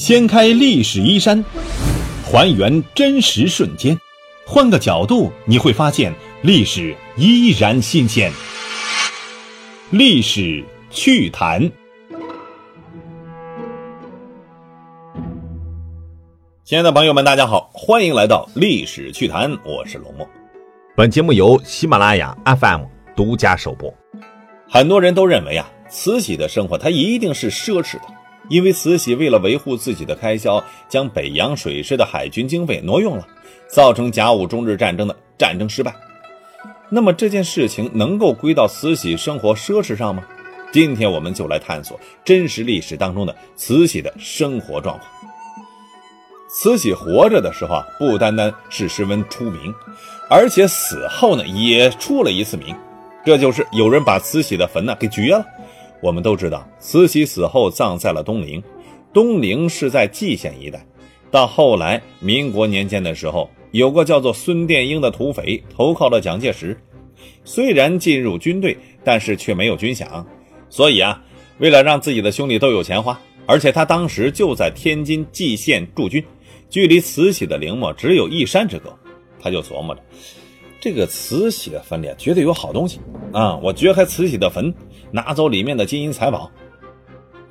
掀开历史衣衫，还原真实瞬间，换个角度你会发现历史依然新鲜。历史趣谈，亲爱的朋友们，大家好，欢迎来到历史趣谈，我是龙墨。本节目由喜马拉雅 FM 独家首播。很多人都认为啊，慈禧的生活她一定是奢侈的，因为慈禧为了维护自己的开销，将北洋水师的海军经费挪用了，造成甲午中日战争的战争失败。那么这件事情能够归到慈禧生活奢侈上吗？今天我们就来探索真实历史当中的慈禧的生活状况。慈禧活着的时候啊，不单单是十分出名，而且死后呢也出了一次名。这就是有人把慈禧的坟呢给掘了。我们都知道，慈禧死后葬在了东陵，东陵是在蓟县一带。到后来，民国年间的时候，有个叫做孙殿英的土匪投靠了蒋介石，虽然进入军队，但是却没有军饷。所以啊，为了让自己的兄弟都有钱花，而且他当时就在天津蓟县驻军，距离慈禧的陵墓只有一山之隔，他就琢磨着。这个慈禧的坟里绝对有好东西啊！我掘开慈禧的坟，拿走里面的金银财宝，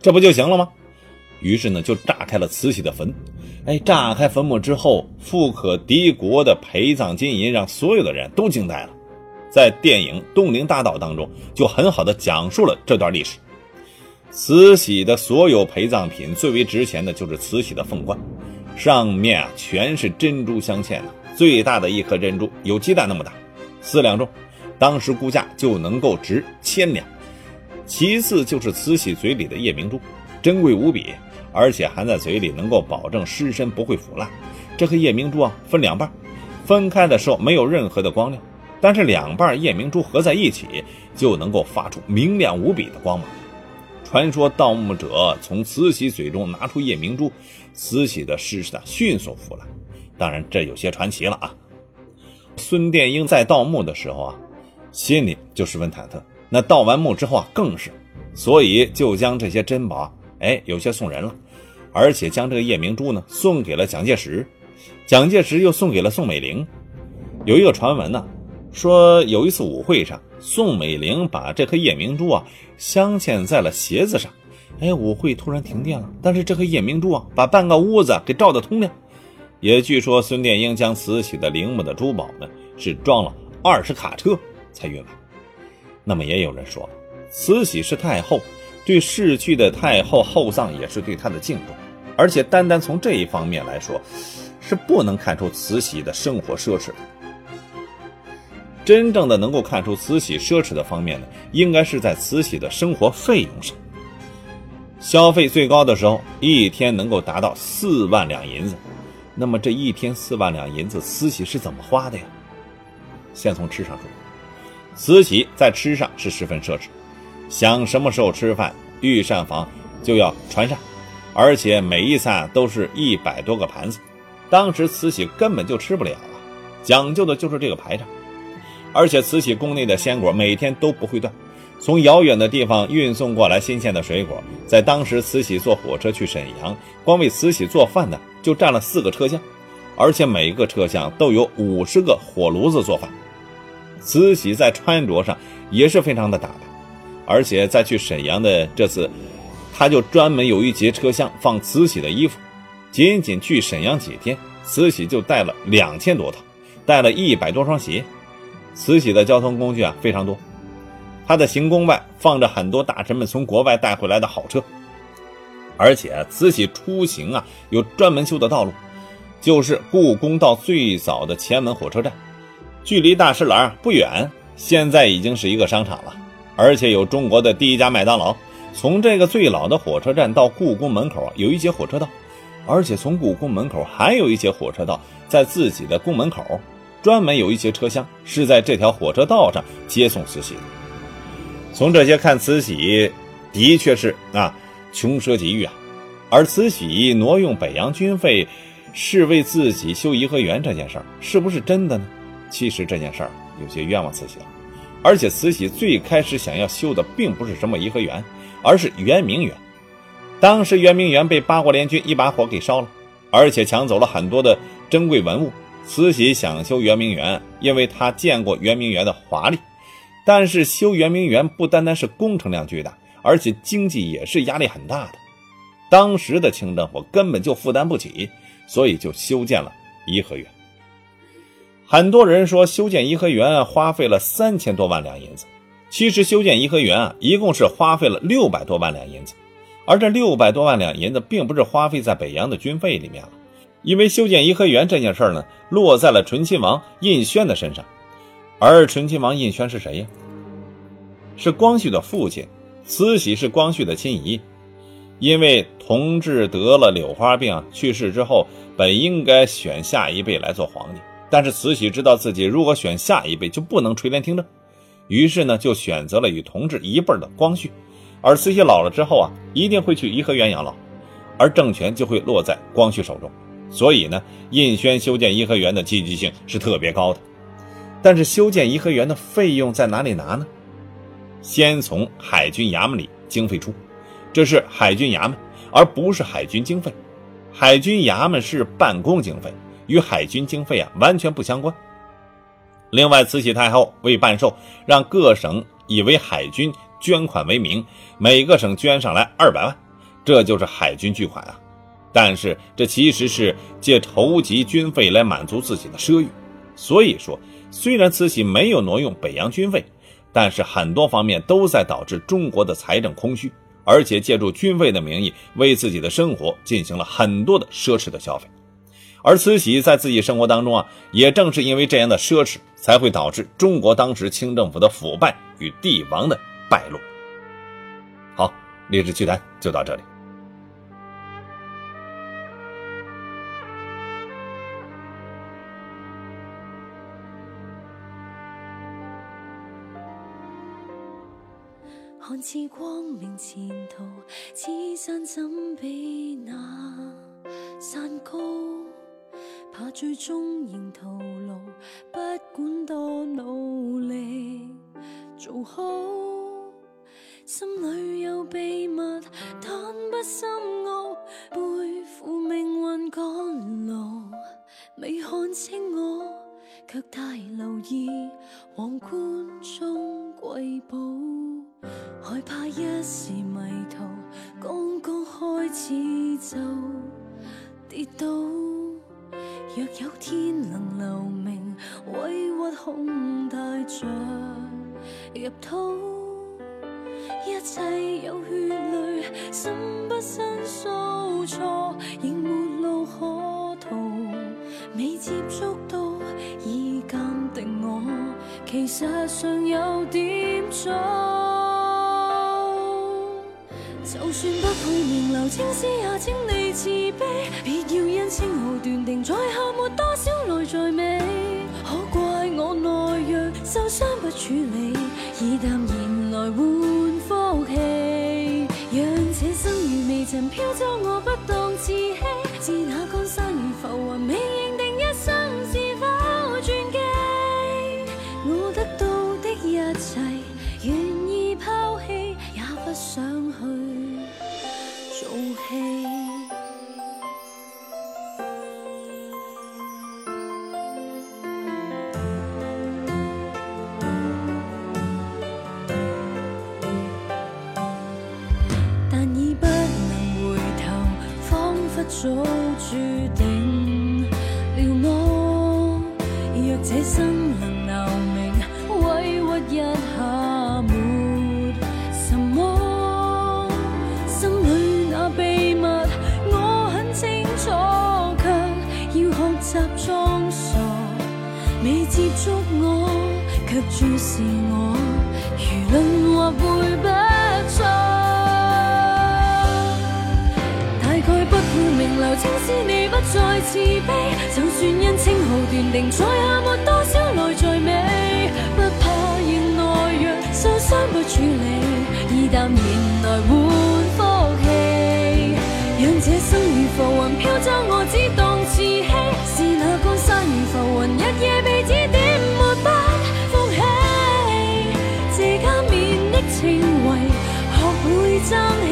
这不就行了吗？于是呢，就炸开了慈禧的坟。哎，炸开坟墓之后，富可敌国的陪葬金银让所有的人都惊呆了。在电影《东陵大盗》当中，就很好的讲述了这段历史。慈禧的所有陪葬品最为值钱的就是慈禧的凤冠，上面啊全是珍珠镶嵌的。最大的一颗珍珠有鸡蛋那么大，四两重，当时估价就能够值千两。其次就是慈禧嘴里的夜明珠，珍贵无比，而且含在嘴里能够保证尸身不会腐烂。这颗夜明珠啊，分两半，分开的时候没有任何的光亮，但是两半夜明珠合在一起就能够发出明亮无比的光芒。传说盗墓者从慈禧嘴中拿出夜明珠，慈禧的尸身迅速腐烂。当然，这有些传奇了啊。孙殿英在盗墓的时候啊，心里就十分忐忑。那盗完墓之后啊，更是，所以就将这些珍宝，哎，有些送人了，而且将这个夜明珠呢送给了蒋介石，蒋介石又送给了宋美龄。有一个传闻呢，说有一次舞会上，宋美龄把这颗夜明珠啊镶嵌在了鞋子上，哎，舞会突然停电了，但是这颗夜明珠啊，把半个屋子给照得通亮。也据说孙殿英将慈禧的陵墓的珠宝呢，是装了二十卡车才运来。那么也有人说，慈禧是太后，对逝去的太后厚葬也是对她的敬重。而且单单从这一方面来说，是不能看出慈禧的生活奢侈的。真正的能够看出慈禧奢侈的方面呢，应该是在慈禧的生活费用上。消费最高的时候，一天能够达到四万两银子。那么这一天四万两银子，慈禧是怎么花的呀？先从吃上说，慈禧在吃上是十分奢侈，想什么时候吃饭，御膳房就要传膳，而且每一餐都是一百多个盘子。当时慈禧根本就吃不了啊，讲究的就是这个排场。而且慈禧宫内的鲜果每天都不会断，从遥远的地方运送过来新鲜的水果，在当时慈禧坐火车去沈阳，光为慈禧做饭的。就占了四个车厢，而且每个车厢都有五十个火炉子做饭。慈禧在穿着上也是非常的打扮，而且在去沈阳的这次，他就专门有一节车厢放慈禧的衣服。仅仅去沈阳几天，慈禧就带了两千多套，带了一百多双鞋。慈禧的交通工具啊非常多，她的行宫外放着很多大臣们从国外带回来的好车。而且慈禧出行啊，有专门修的道路，就是故宫到最早的前门火车站，距离大石栏不远。现在已经是一个商场了，而且有中国的第一家麦当劳。从这个最老的火车站到故宫门口有一节火车道，而且从故宫门口还有一节火车道，在自己的宫门口，专门有一些车厢是在这条火车道上接送慈禧的。从这些看，慈禧的确是啊。穷奢极欲啊，而慈禧挪用北洋军费，是为自己修颐和园这件事儿，是不是真的呢？其实这件事儿有些冤枉慈禧了。而且慈禧最开始想要修的并不是什么颐和园，而是圆明园。当时圆明园被八国联军一把火给烧了，而且抢走了很多的珍贵文物。慈禧想修圆明园，因为她见过圆明园的华丽。但是修圆明园不单单是工程量巨大，而且经济也是压力很大的。当时的清政府根本就负担不起，所以就修建了颐和园。很多人说修建颐和园花费了三千多万两银子，其实修建颐和园啊，一共是花费了六百多万两银子。而这六百多万两银子，并不是花费在北洋的军费里面了，因为修建颐和园这件事呢，落在了醇亲王胤轩的身上。而醇亲王胤轩是谁呀？是光绪的父亲，慈禧是光绪的亲姨。因为同治得了柳花病去世之后，本应该选下一辈来做皇帝，但是慈禧知道自己如果选下一辈就不能垂帘听政，于是呢就选择了与同治一辈的光绪。而慈禧老了之后啊，一定会去颐和园养老，而政权就会落在光绪手中。所以呢，胤轩修建颐和园的积极性是特别高的。但是修建颐和园的费用在哪里拿呢？先从海军衙门里经费出，这是海军衙门，而不是海军经费。海军衙门是办公经费，与海军经费啊完全不相关。另外，慈禧太后为办寿，让各省以为海军捐款为名，每个省捐上来二百万，这就是海军巨款啊。但是这其实是借筹集军费来满足自己的奢欲，所以说。虽然慈禧没有挪用北洋军费，但是很多方面都在导致中国的财政空虚，而且借助军费的名义为自己的生活进行了很多的奢侈的消费。而慈禧在自己生活当中啊，也正是因为这样的奢侈，才会导致中国当时清政府的腐败与帝王的败落。好，历史趣谈就到这里。看似光明前途，此生怎比最终仍徒劳，不管多努力做好。心里有秘密，但不深奥，背负命运赶路，未看清我，却太留意皇冠中瑰宝。害怕一时迷途，刚刚开始就跌倒。若有天能留名，委屈恐带着入土。一切有血泪，心不申诉错，仍没路可逃。未接触到已鉴定我，其实上有点早。就算不配名留青史，也请你慈悲。别要因称号断定在受伤不处理，以淡然来换福气。让这生如微尘飘走，我不当自欺。自那个早注定了我。若这生能留名，委屈一下没什么。心里那秘密我很清楚，却要学习装傻。未接触我，却注视我，舆论或会不错。名留青史，你不再自卑。就算因称号断定，在下没多少来在美，不怕仍内弱，受伤不处理，以淡然来换福气。让这生如浮云飘走，我只当自欺。是那江山如浮云，日夜被指点，没不服气。这加冕的情怀，学会争气，